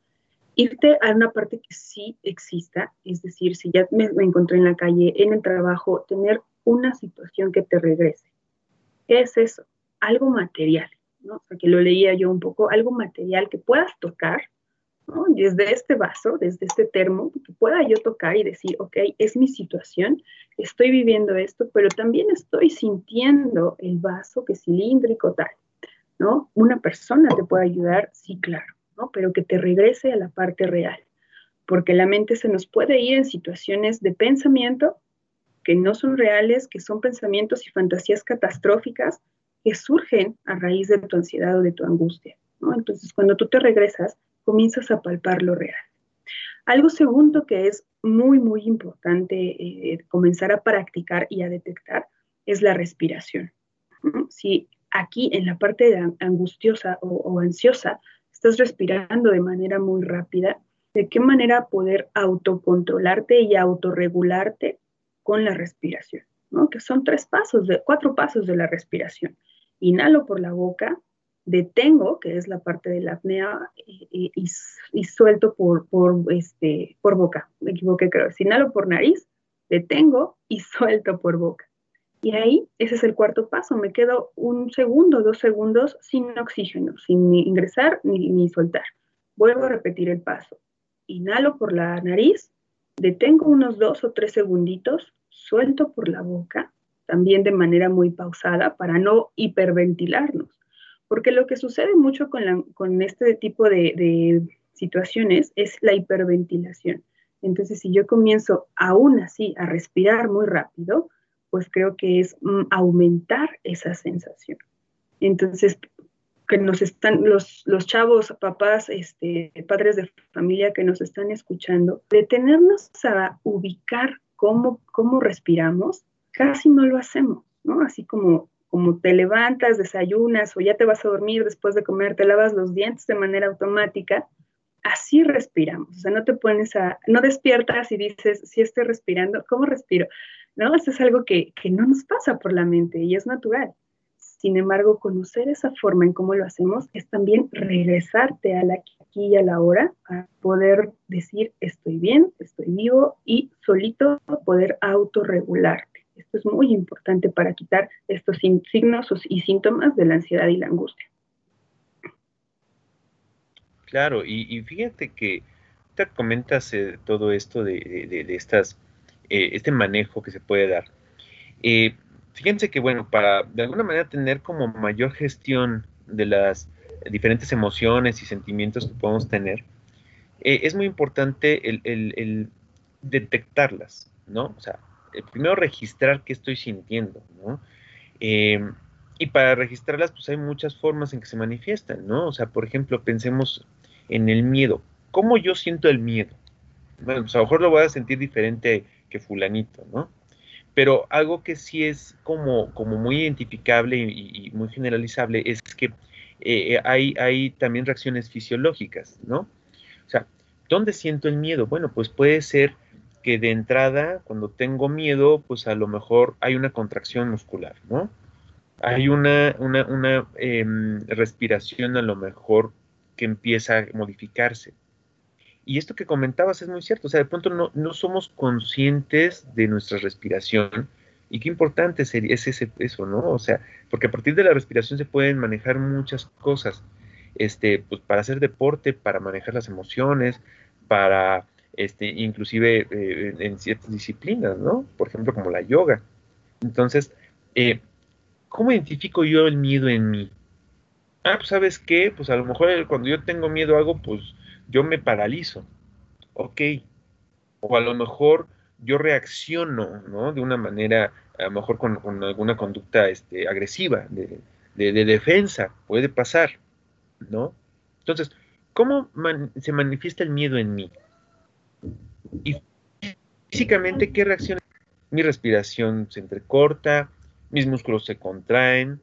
Irte a una parte que sí exista, es decir, si ya me, encontré en la calle, en el trabajo, tener una situación que te regrese. ¿Qué es eso? Algo material, ¿no? O sea, que lo leía yo un poco, algo material que puedas tocar, desde este vaso, desde este termo, que pueda yo tocar y decir, ok, es mi situación, estoy viviendo esto, pero también estoy sintiendo el vaso que cilíndrico tal, ¿no? Una persona te puede ayudar, sí, claro, Pero que te regrese a la parte real, porque la mente se nos puede ir en situaciones de pensamiento que no son reales, que son pensamientos y fantasías catastróficas que surgen a raíz de tu ansiedad o de tu angustia. Entonces, cuando tú te regresas, comienzas a palpar lo real. Algo segundo que es muy, muy importante eh, comenzar a practicar y a detectar es la respiración. Si aquí en la parte angustiosa o, ansiosa estás respirando de manera muy rápida, ¿de qué manera poder autocontrolarte y autorregularte con la respiración? Que son tres pasos, de, cuatro pasos de la respiración. Inhalo por la boca, detengo, que es la parte de la apnea, y, suelto por, por, este, por boca. Me equivoqué, creo. Inhalo por nariz, detengo y suelto por boca. Y ahí, ese es el cuarto paso. Me quedo un segundo, dos segundos sin oxígeno, sin ingresar ni, ni soltar. Vuelvo a repetir el paso. Inhalo por la nariz, detengo unos dos o tres segunditos, suelto por la boca, también de manera muy pausada para no hiperventilarnos porque lo que sucede mucho con, este tipo de, situaciones es la hiperventilación. Entonces, si yo comienzo aún así a respirar muy rápido, pues creo que es mm, aumentar esa sensación. Entonces, que nos están, los, los chavos, papás, este, padres de familia que nos están escuchando, detenernos a ubicar cómo, cómo respiramos, casi no lo hacemos, ¿no? Así como como te levantas, desayunas o ya te vas a dormir después de comer, te lavas los dientes de manera automática, así respiramos. O sea, no te pones a, no despiertas y dices, si estoy respirando, ¿cómo respiro? ¿No? Eso es algo que, que no nos pasa por la mente y es natural. Sin embargo, conocer esa forma en cómo lo hacemos es también regresarte a la aquí y a la hora para poder decir estoy bien, estoy vivo y solito poder autorregular esto es muy importante para quitar estos signos y síntomas de la ansiedad y la angustia. Claro, y, fíjate que te comentas eh, todo esto de, estas, eh, este manejo que se puede dar. Eh, fíjense que, bueno, para de alguna manera tener como mayor gestión de las diferentes emociones y sentimientos que podemos tener, es muy importante el, el detectarlas, ¿no? O sea, eh, primero registrar qué estoy sintiendo, ¿no? Y para registrarlas, pues hay muchas formas en que se manifiestan, ¿no? O sea, por ejemplo, pensemos en el miedo. ¿Cómo yo siento el miedo? Bueno, pues a lo mejor lo voy a sentir diferente que fulanito, ¿no? Pero algo que sí es como, como muy identificable y, muy generalizable es que eh, eh, hay, hay también reacciones fisiológicas, ¿no? O sea, ¿dónde siento el miedo? Bueno, pues puede ser que de entrada, cuando tengo miedo, pues a lo mejor hay una contracción muscular, ¿no? Hay una, una, em, respiración a lo mejor que empieza a modificarse. Y esto que comentabas es muy cierto, o sea, de pronto no, no somos conscientes de nuestra respiración y qué importante es ese, eso, ¿no? O sea, porque a partir de la respiración se pueden manejar muchas cosas. este, pues para hacer deporte, para manejar las emociones, para este, inclusive eh, en ciertas disciplinas, ¿no? Por ejemplo, como la yoga. Entonces, eh, ¿cómo identifico yo el miedo en mí? Ah, pues sabes qué, pues a lo mejor cuando yo tengo miedo a algo, pues yo me paralizo. Ok. O a lo mejor yo reacciono, ¿no? De una manera, a lo mejor con, alguna conducta este, agresiva, de, defensa, puede pasar, ¿no? Entonces, ¿cómo se manifiesta el miedo en mí? Y físicamente, ¿qué reacciona? Mi respiración se entrecorta, mis músculos se contraen.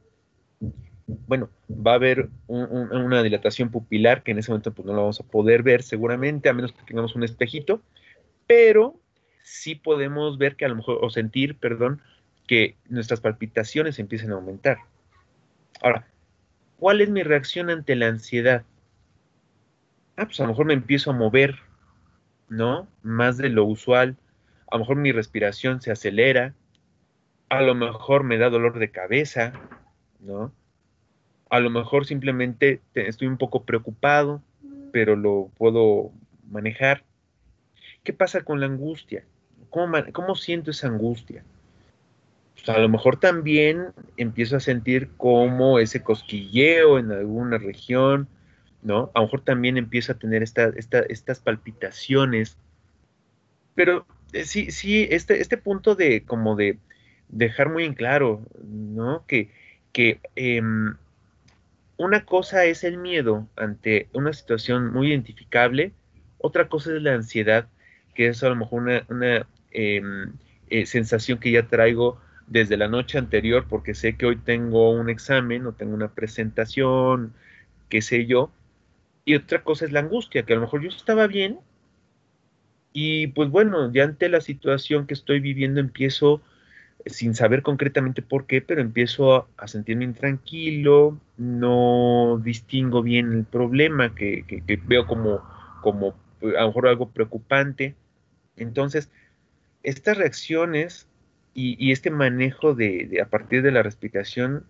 Bueno, va a haber una dilatación pupilar que en ese momento pues, no lo vamos a poder ver seguramente, a menos que tengamos un espejito, pero sí podemos ver que a lo mejor, o sentir, perdón, que nuestras palpitaciones empiecen a aumentar. Ahora, ¿cuál es mi reacción ante la ansiedad? Ah, pues a lo mejor me empiezo a mover, ¿no? Más de lo usual. A lo mejor mi respiración se acelera. A lo mejor me da dolor de cabeza, ¿no? A lo mejor simplemente estoy un poco preocupado, pero lo puedo manejar. ¿Qué pasa con la angustia? ¿Cómo, siento esa angustia? Pues, a lo mejor también empiezo a sentir como ese cosquilleo en alguna región, ¿no? A lo mejor también empiezo a tener estas palpitaciones. Pero eh, sí, sí, este, este punto de como de dejar muy en claro, ¿no? Que, que em, una cosa es el miedo ante una situación muy identificable, otra cosa es la ansiedad, que es a lo mejor una, Em, eh, sensación que ya traigo desde la noche anterior porque sé que hoy tengo un examen o tengo una presentación, qué sé yo. Y otra cosa es la angustia, que a lo mejor yo estaba bien y pues bueno, ya ante la situación que estoy viviendo empiezo sin saber concretamente por qué, pero empiezo a, sentirme intranquilo, no distingo bien el problema que, veo como, como a lo mejor algo preocupante. Entonces, estas reacciones y, este manejo de, a partir de la respiración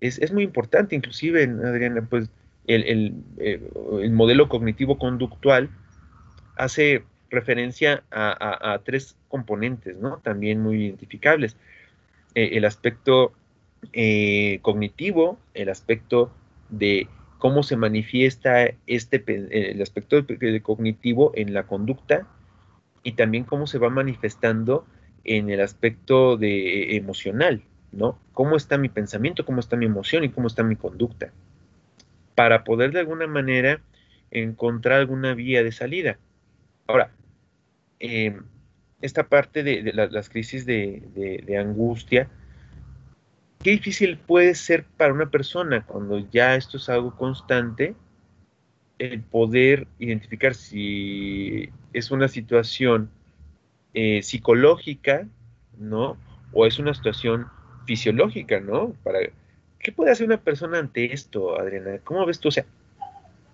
es, muy importante, inclusive, Adriana, pues el, eh, modelo cognitivo conductual hace referencia a, tres componentes, ¿no? También muy identificables. Eh, el aspecto eh, cognitivo, el aspecto de cómo se manifiesta este, el aspecto cognitivo en la conducta y también cómo se va manifestando en el aspecto de, eh, emocional, ¿no? ¿Cómo está mi pensamiento, cómo está mi emoción y cómo está mi conducta? Para poder de alguna manera encontrar alguna vía de salida. Ahora, em, esta parte de, las crisis de, angustia, qué difícil puede ser para una persona cuando ya esto es algo constante el poder identificar si es una situación eh, psicológica, ¿no? O es una situación fisiológica, ¿no? Para, ¿Qué puede hacer una persona ante esto, Adriana? ¿Cómo ves tú? O sea,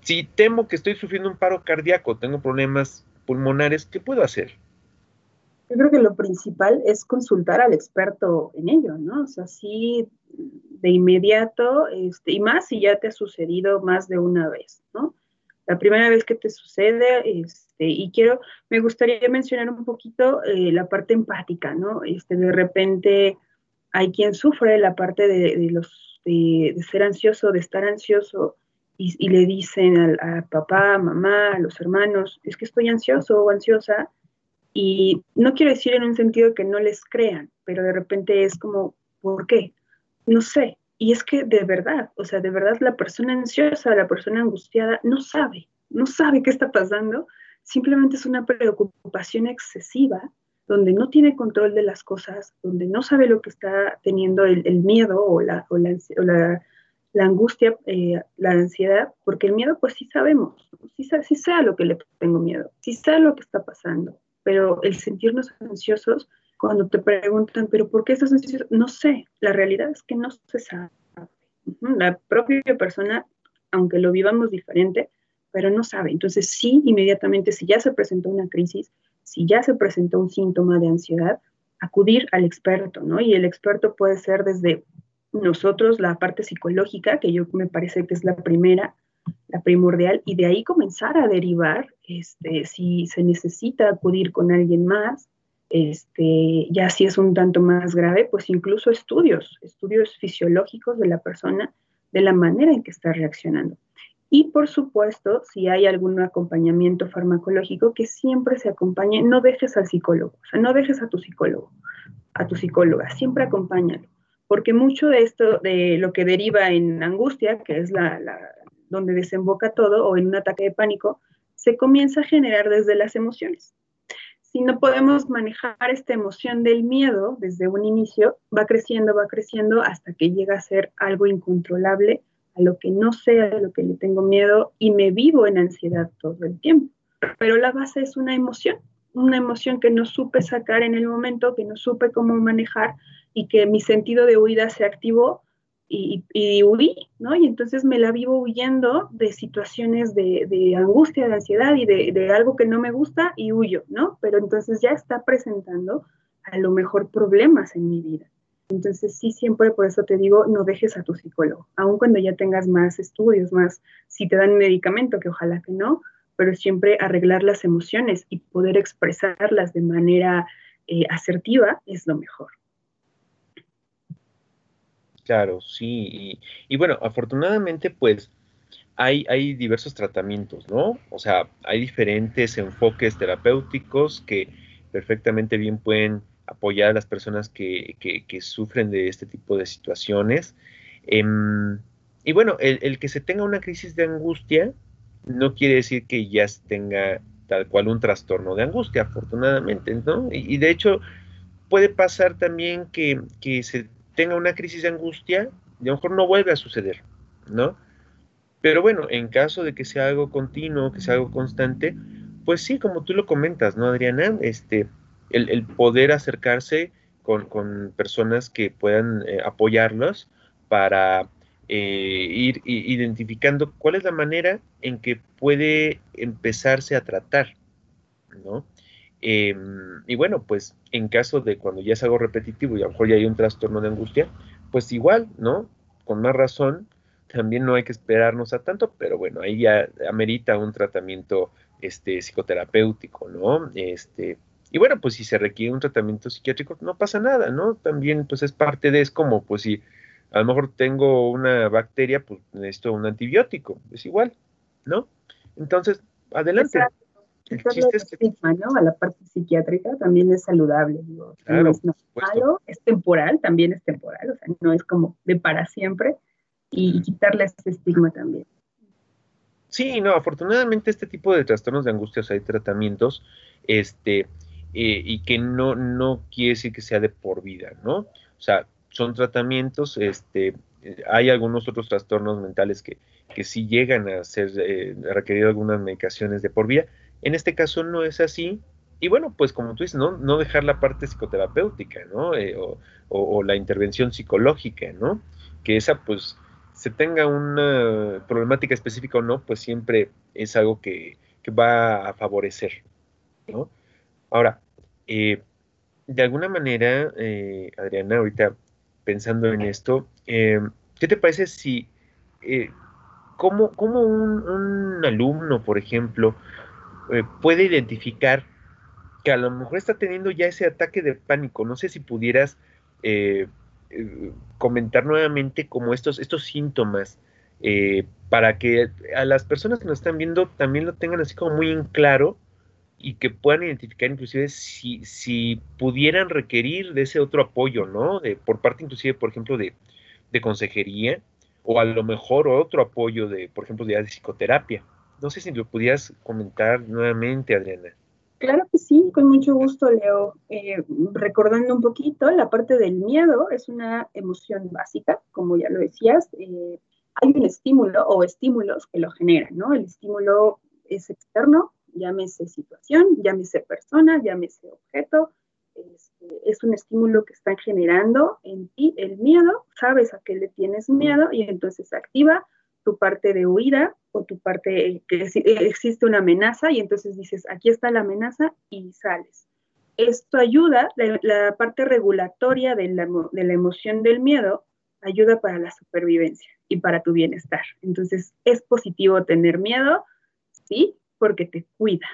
si temo que estoy sufriendo un paro cardíaco, tengo problemas pulmonares, ¿qué puedo hacer? Yo creo que lo principal es consultar al experto en ello, ¿no? O sea, sí, de inmediato, este, y más si ya te ha sucedido más de una vez, ¿no? la primera vez que te sucede, este, y quiero, me gustaría mencionar un poquito eh, la parte empática, ¿no? Este, de repente hay quien sufre la parte de, los, de, ser ansioso, de estar ansioso, y, le dicen a papá, mamá, a los hermanos, es que estoy ansioso o ansiosa, y no quiero decir en un sentido que no les crean, pero de repente es como, ¿por qué? No sé, y es que de verdad, o sea, de verdad la persona ansiosa, la persona angustiada, no sabe, no sabe qué está pasando, simplemente es una preocupación excesiva, donde no tiene control de las cosas, donde no sabe lo que está teniendo el, miedo o la, o la, angustia, eh, la ansiedad, porque el miedo pues sí sabemos, sí, sí sé a lo que le tengo miedo, sí sé lo que está pasando, pero el sentirnos ansiosos cuando te preguntan, pero ¿por qué estás ansioso? No sé, la realidad es que no se sabe. La propia persona, aunque lo vivamos diferente, pero no sabe. Entonces sí, inmediatamente, si ya se presentó una crisis, si ya se presentó un síntoma de ansiedad, acudir al experto, ¿no? Y el experto puede ser desde nosotros la parte psicológica, que yo me parece que es la primera, la primordial, y de ahí comenzar a derivar, este, si se necesita acudir con alguien más, este, ya si es un tanto más grave, pues incluso estudios, estudios fisiológicos de la persona, de la manera en que está reaccionando. Y por supuesto, si hay algún acompañamiento farmacológico, que siempre se acompañe, no dejes al psicólogo, o sea, no dejes a tu psicólogo, a tu psicóloga, siempre acompáñalo, porque mucho de esto, de lo que deriva en angustia, que es la, donde desemboca todo, o en un ataque de pánico, se comienza a generar desde las emociones. Si no podemos manejar esta emoción del miedo desde un inicio, va creciendo, va creciendo hasta que llega a ser algo incontrolable a lo que no sé, a lo que le tengo miedo y me vivo en ansiedad todo el tiempo. Pero la base es una emoción, una emoción que no supe sacar en el momento, que no supe cómo manejar y que mi sentido de huida se activó y, huí, ¿no? Y entonces me la vivo huyendo de situaciones de, angustia, de ansiedad y de, de, algo que no me gusta y huyo, ¿no? Pero entonces ya está presentando a lo mejor problemas en mi vida. Entonces, sí, siempre por eso te digo, no dejes a tu psicólogo, aun cuando ya tengas más estudios, más, si te dan medicamento, que ojalá que no, pero siempre arreglar las emociones y poder expresarlas de manera eh, asertiva es lo mejor. Claro, sí. Y, bueno, afortunadamente, pues hay, hay, diversos tratamientos, ¿no? O sea, hay diferentes enfoques terapéuticos que perfectamente bien pueden apoyar a las personas que, sufren de este tipo de situaciones. Em, y bueno, el, que se tenga una crisis de angustia no quiere decir que ya tenga tal cual un trastorno de angustia, afortunadamente, ¿no? Y, de hecho, puede pasar también que, que, se tenga una crisis de angustia a lo mejor no vuelve a suceder, ¿no? Pero bueno, en caso de que sea algo continuo, que sea algo constante, pues sí, como tú lo comentas, ¿no, Adriana? Este, el, poder acercarse con, personas que puedan eh, apoyarlos para eh, ir identificando cuál es la manera en que puede empezarse a tratar, ¿no? Em, y bueno, pues en caso de cuando ya es algo repetitivo y a lo mejor ya hay un trastorno de angustia, pues igual, ¿no? Con más razón, también no hay que esperarnos a tanto, pero bueno, ahí ya amerita un tratamiento este, psicoterapéutico, ¿no? Este, y bueno, pues si se requiere un tratamiento psiquiátrico, no pasa nada, ¿no? También pues es parte de, es como, pues si a lo mejor tengo una bacteria, pues necesito un antibiótico, es igual, ¿no? Entonces, adelante. El chiste es que... ¿no? A la parte psiquiátrica también es saludable, digo. Claro, no es malo, es temporal, también es temporal, o sea, no es como de para siempre, y, quitarle ese estigma también. Sí, no, afortunadamente este tipo de trastornos de angustias hay tratamientos, este, eh, y que no, no quiere decir que sea de por vida, ¿no? O sea, son tratamientos, este, hay algunos otros trastornos mentales que, que sí llegan a ser eh, requerido algunas medicaciones de por vida. En este caso no es así. Y bueno, pues como tú dices, no, no dejar la parte psicoterapéutica, ¿no? Eh, o, la intervención psicológica, ¿no? Que esa, pues, se tenga una problemática específica o no, pues siempre es algo que, que va a favorecer, ¿no? Ahora, eh, de alguna manera, eh, Adriana, ahorita pensando en esto, eh, ¿qué te parece si, cómo, un, alumno, por ejemplo, puede identificar que a lo mejor está teniendo ya ese ataque de pánico? No sé si pudieras comentar nuevamente como estos, estos síntomas. para que a las personas que nos están viendo también lo tengan así como muy en claro y que puedan identificar inclusive si, si pudieran requerir de ese otro apoyo, ¿no? De, por parte inclusive, por ejemplo, de, consejería o a lo mejor otro apoyo de, por ejemplo, de, psicoterapia. No sé si lo pudieras comentar nuevamente, Adriana. Claro que sí, con mucho gusto, Leo. Eh, recordando un poquito, la parte del miedo es una emoción básica, como ya lo decías. Eh, hay un estímulo o estímulos que lo generan, ¿no? El estímulo es externo, llámese situación, llámese persona, llámese objeto, este, es un estímulo que están generando en ti el miedo, sabes a qué le tienes miedo y entonces activa tu parte de huida o tu parte que existe una amenaza y entonces dices, aquí está la amenaza y sales. Esto ayuda, la, parte regulatoria de la, de la emoción del miedo ayuda para la supervivencia. y para tu bienestar. Entonces, es positivo tener miedo, sí, porque te cuida.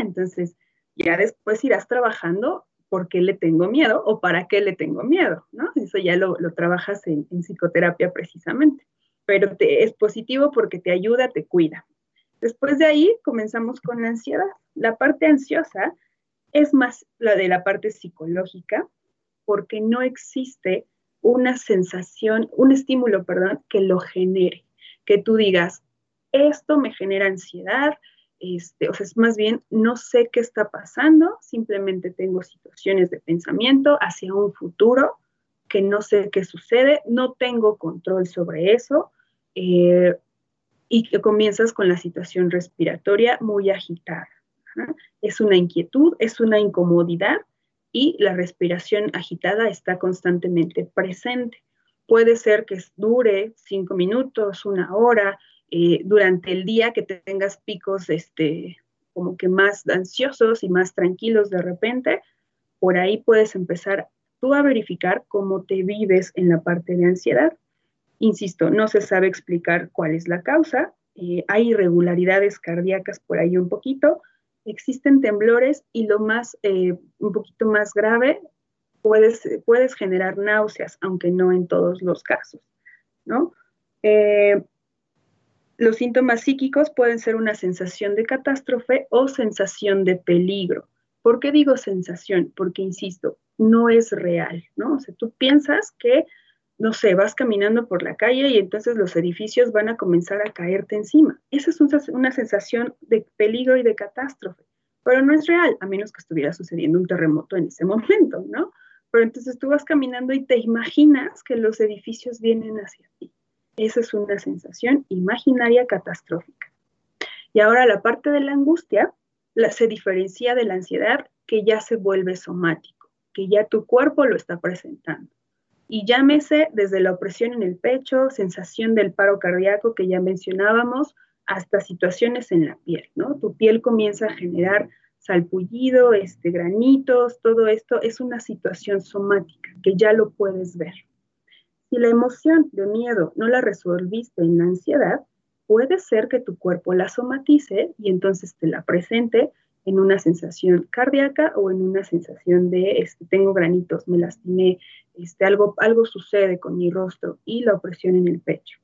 Entonces, ya después irás trabajando por qué le tengo miedo o para qué le tengo miedo, ¿no? Eso ya lo, trabajas en, psicoterapia precisamente. Pero te, es positivo porque te ayuda, te cuida. Después de ahí comenzamos con la ansiedad. La parte ansiosa es más la de la parte psicológica porque no existe una sensación, un estímulo, perdón, que lo genere, que tú digas, esto me genera ansiedad, este, o sea, es más bien, no sé qué está pasando, simplemente tengo situaciones de pensamiento hacia un futuro que no sé qué sucede, no tengo control sobre eso, eh, y que comienzas con la situación respiratoria muy agitada. Es una inquietud, es una incomodidad y la respiración agitada está constantemente presente. Puede ser que dure cinco minutos, una hora, eh, durante el día que tengas picos este, como que más ansiosos y más tranquilos de repente, por ahí puedes empezar tú a verificar cómo te vives en la parte de ansiedad. Insisto, no se sabe explicar cuál es la causa, eh, hay irregularidades cardíacas por ahí un poquito, existen temblores y lo más, eh, un poquito más grave, puedes, puedes generar náuseas, aunque no en todos los casos, ¿no? Eh, los síntomas psíquicos pueden ser una sensación de catástrofe o sensación de peligro. ¿Por qué digo sensación? Porque, insisto, no es real, ¿no? O sea, tú piensas que, no sé, vas caminando por la calle y entonces los edificios van a comenzar a caerte encima. Esa es una sensación de peligro y de catástrofe, pero no es real, a menos que estuviera sucediendo un terremoto en ese momento, ¿no? Pero entonces tú vas caminando y te imaginas que los edificios vienen hacia ti. Esa es una sensación imaginaria catastrófica. Y ahora la parte de la angustia se diferencia de la ansiedad que ya se vuelve somático, que ya tu cuerpo lo está presentando. Y llámese desde la opresión en el pecho, sensación del paro cardíaco que ya mencionábamos, hasta situaciones en la piel, ¿no? Tu piel comienza a generar salpullido, este, granitos, todo esto es una situación somática que ya lo puedes ver. Si la emoción de miedo no la resolviste en la ansiedad, puede ser que tu cuerpo la somatice y entonces te la presente en una sensación cardíaca o en una sensación de este, tengo granitos, me lastimé, este, algo, algo sucede con mi rostro y la opresión en el pecho.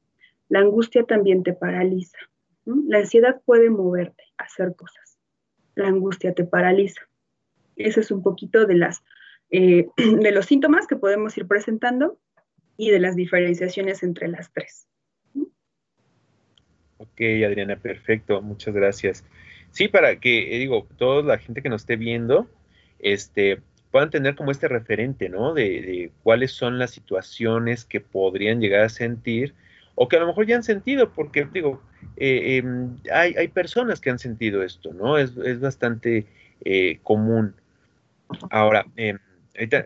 La angustia también te paraliza. La ansiedad puede moverte hacer cosas. La angustia te paraliza. Ese es un poquito de, las, eh, de los síntomas que podemos ir presentando y de las diferenciaciones entre las tres. Ok, Adriana, perfecto, muchas gracias. Sí, para que, eh, digo, toda la gente que nos esté viendo, este, puedan tener como este referente, ¿no? De, cuáles son las situaciones que podrían llegar a sentir o que a lo mejor ya han sentido, porque, digo, eh, em, hay, hay, personas que han sentido esto, ¿no? Es, es bastante eh, común. Ahora, eh,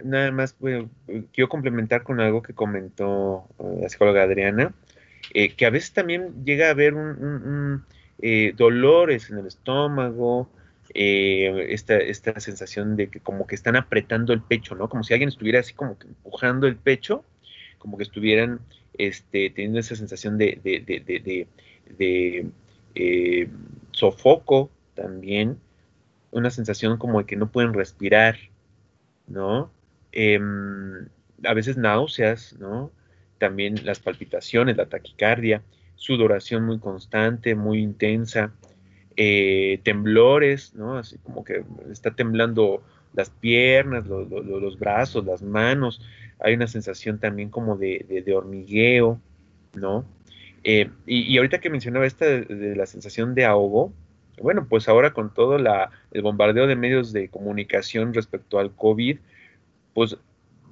nada más quiero complementar con algo que comentó eh, la psicóloga Adriana, que a veces también llega a haber un, eh, dolores en el estómago, esta, esta sensación de que como que están apretando el pecho, ¿no? Como si alguien estuviera así como que empujando el pecho, como que estuvieran este, teniendo esa sensación de, de, de sofoco también, una sensación como de que no pueden respirar, ¿no? Em, a veces náuseas, ¿no? También las palpitaciones, la taquicardia, sudoración muy constante, muy intensa, eh, temblores, ¿no? Así como que está temblando las piernas, los brazos, las manos. Hay una sensación también como de, hormigueo, ¿no? Eh, y, ahorita que mencionaba esta de, la sensación de ahogo, bueno, pues ahora con todo la, el bombardeo de medios de comunicación respecto al COVID, pues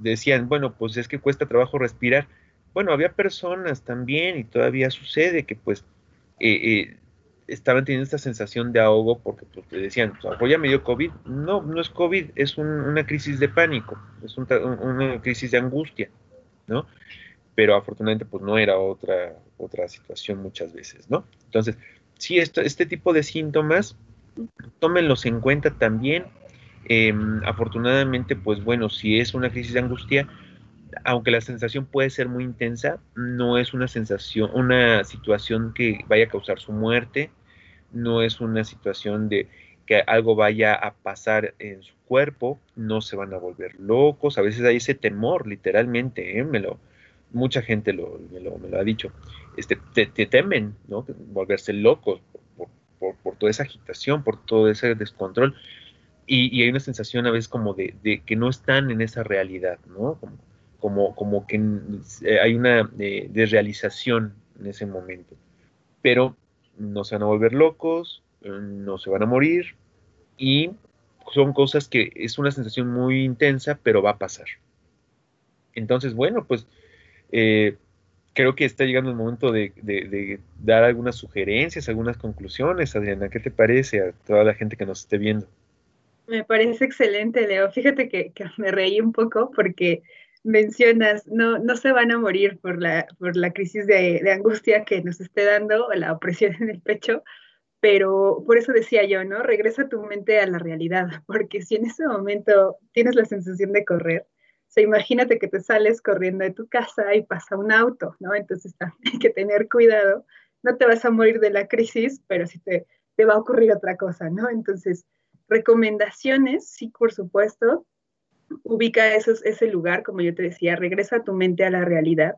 decían, bueno, pues es que cuesta trabajo respirar. Bueno, había personas también, y todavía sucede, que pues eh, eh, estaban teniendo esta sensación de ahogo porque pues, decían, pues, ya me dio COVID. No, no es COVID, es una crisis de pánico, es una crisis de angustia, ¿no? Pero afortunadamente pues no era otra, otra situación muchas veces, ¿no? Entonces, sí, esto, este tipo de síntomas, tómenlos en cuenta también. Em, afortunadamente, pues bueno, si es una crisis de angustia, aunque la sensación puede ser muy intensa, no es una sensación, una situación que vaya a causar su muerte, no es una situación de que algo vaya a pasar en su cuerpo, no se van a volver locos, a veces hay ese temor, literalmente, ¿eh? me lo, mucha gente me, lo, ha dicho, este, te, temen, ¿no? Volverse locos por, toda esa agitación, por todo ese descontrol, y, hay una sensación a veces como de, que no están en esa realidad, ¿no? Como, como, que eh, hay una eh, desrealización en ese momento, pero no se van a volver locos, no se van a morir, y son cosas que es una sensación muy intensa, pero va a pasar. Entonces, bueno, pues eh, creo que está llegando el momento de, dar algunas sugerencias, algunas conclusiones. Adriana, ¿qué te parece a toda la gente que nos esté viendo? Me parece excelente, Leo. Fíjate que, me reí un poco porque mencionas, no, no se van a morir por la, por la crisis de, de angustia que nos esté dando o la opresión en el pecho, pero por eso decía yo, ¿no? Regresa tu mente a la realidad, porque si en ese momento tienes la sensación de correr, o sea, imagínate que te sales corriendo de tu casa y pasa un auto, ¿no? Entonces hay que tener cuidado. No te vas a morir de la crisis, pero sí te, te va a ocurrir otra cosa, ¿no? Entonces, recomendaciones, sí, por supuesto. Ubica esos, ese lugar, como yo te decía, regresa tu mente a la realidad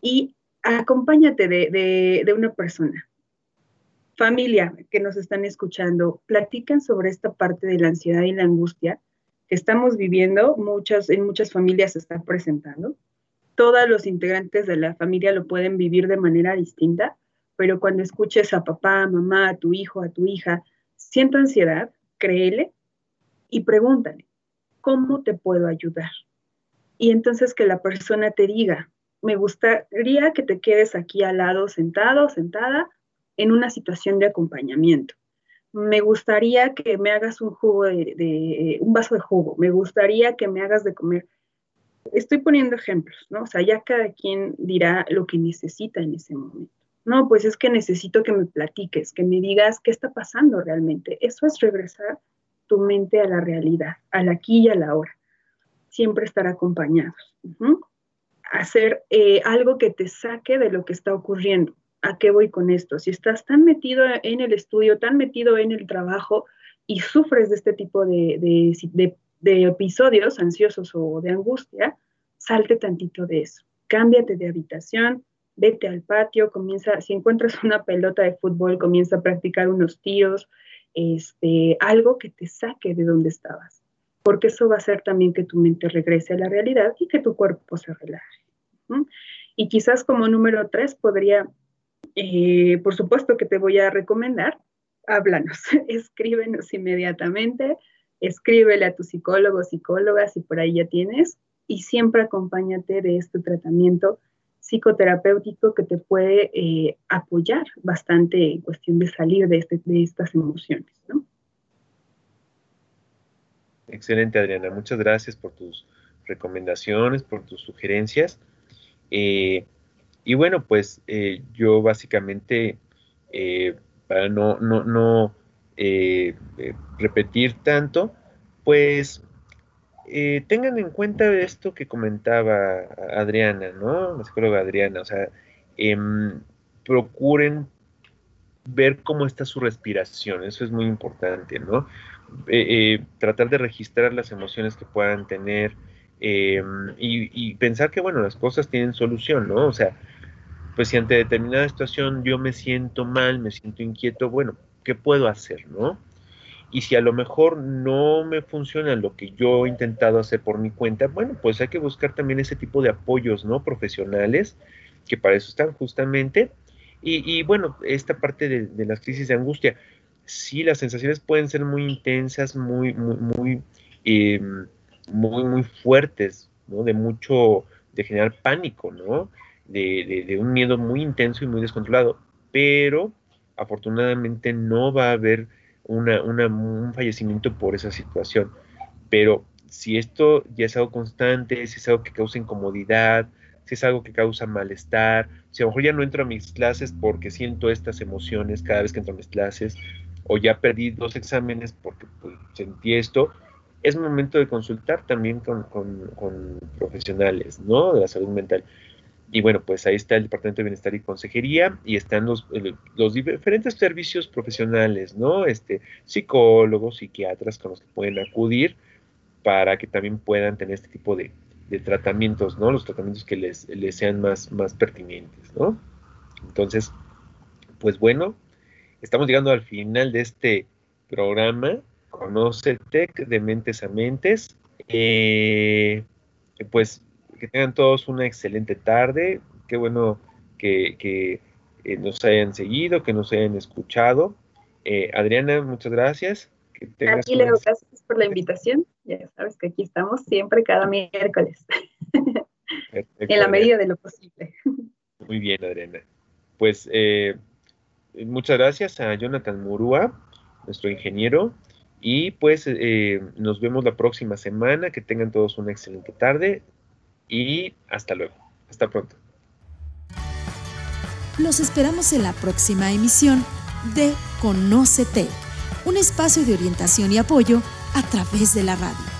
y acompáñate de una persona. Familia que nos están escuchando, platican sobre esta parte de la ansiedad y la angustia que estamos viviendo, muchas, en muchas familias se está presentando. Todos los integrantes de la familia lo pueden vivir de manera distinta, pero cuando escuches a papá, a mamá, a tu hijo, a tu hija, siento ansiedad, créele y pregúntale, ¿cómo te puedo ayudar? Y entonces que la persona te diga, me gustaría que te quedes aquí al lado sentado, sentada, en una situación de acompañamiento me gustaría que me hagas un jugo de, un vaso de jugo, me gustaría que me hagas de comer. Estoy poniendo ejemplos, ¿no? O sea, ya cada quien dirá lo que necesita en ese momento. No, pues es que necesito que me platiques, que me digas qué está pasando realmente. Eso es regresar tu mente a la realidad, al aquí y a la hora. Siempre estar acompañados. Hacer eh, algo que te saque de lo que está ocurriendo ¿A qué voy con esto? Si estás tan metido en el estudio, tan metido en el trabajo y sufres de este tipo de, episodios ansiosos o de angustia, salte tantito de eso. Cámbiate de habitación, vete al patio, comienza, si encuentras una pelota de fútbol, comienza a practicar unos tiros, este, algo que te saque de donde estabas, porque eso va a hacer también que tu mente regrese a la realidad y que tu cuerpo se relaje. Y quizás como número tres podría eh, por supuesto que te voy a recomendar, háblanos, escríbenos inmediatamente, escríbele a tu psicólogo, psicóloga, si por ahí ya tienes, y siempre acompáñate de este tratamiento psicoterapéutico que te puede eh, apoyar bastante en cuestión de salir de, este, de estas emociones. ¿no? Excelente, Adriana. Muchas gracias por tus recomendaciones, por tus sugerencias. Eh, y bueno, pues eh, yo básicamente, para no, no, no repetir tanto, pues tengan en cuenta esto que comentaba Adriana, ¿no? La psicóloga Adriana, o sea, em, procuren ver cómo está su respiración, eso es muy importante, ¿no? tratar de registrar las emociones que puedan tener em, y, pensar que, bueno, las cosas tienen solución, ¿no? O sea, pues si ante determinada situación yo me siento mal, me siento inquieto, bueno, ¿qué puedo hacer, no? Y si a lo mejor no me funciona lo que yo he intentado hacer por mi cuenta, bueno, pues hay que buscar también ese tipo de apoyos, ¿no? Profesionales, que para eso están justamente. Y, bueno, esta parte de, las crisis de angustia, sí, las sensaciones pueden ser muy intensas, muy, muy, muy, em, muy, muy fuertes, ¿no? De mucho, de generar pánico, ¿no? de, un miedo muy intenso y muy descontrolado, pero afortunadamente no va a haber un fallecimiento por esa situación. Pero si esto ya es algo constante, si es algo que causa incomodidad, si es algo que causa malestar, si a lo mejor ya no entro a mis clases porque siento estas emociones cada vez que entro a mis clases, o ya perdí dos exámenes porque pues, sentí esto, es momento de consultar también con, con, profesionales, ¿no? De la salud mental. Y bueno, pues ahí está el Departamento de Bienestar y Consejería y están los, los diferentes servicios profesionales, ¿no? Este, psicólogos, psiquiatras con los que pueden acudir para que también puedan tener este tipo de, de tratamientos, ¿no? Los tratamientos que les, les sean más, más pertinentes, ¿no? Entonces, pues bueno, estamos llegando al final de este programa. Conoce Tech de Mentes a Mentes. Eh, pues que tengan todos una excelente tarde. Qué bueno que, eh, nos hayan seguido, que nos hayan escuchado. Eh, Adriana, muchas gracias. Que aquí, Leo, gracias por la invitación. Ya sabes que aquí estamos siempre cada miércoles. en la medida de lo posible. Muy bien, Adriana. Pues muchas gracias a Jonathan Murúa, nuestro ingeniero. Y pues eh, nos vemos la próxima semana. Que tengan todos una excelente tarde y hasta luego. Hasta pronto. Los esperamos en la próxima emisión de Conócete, un espacio de orientación y apoyo a través de la radio.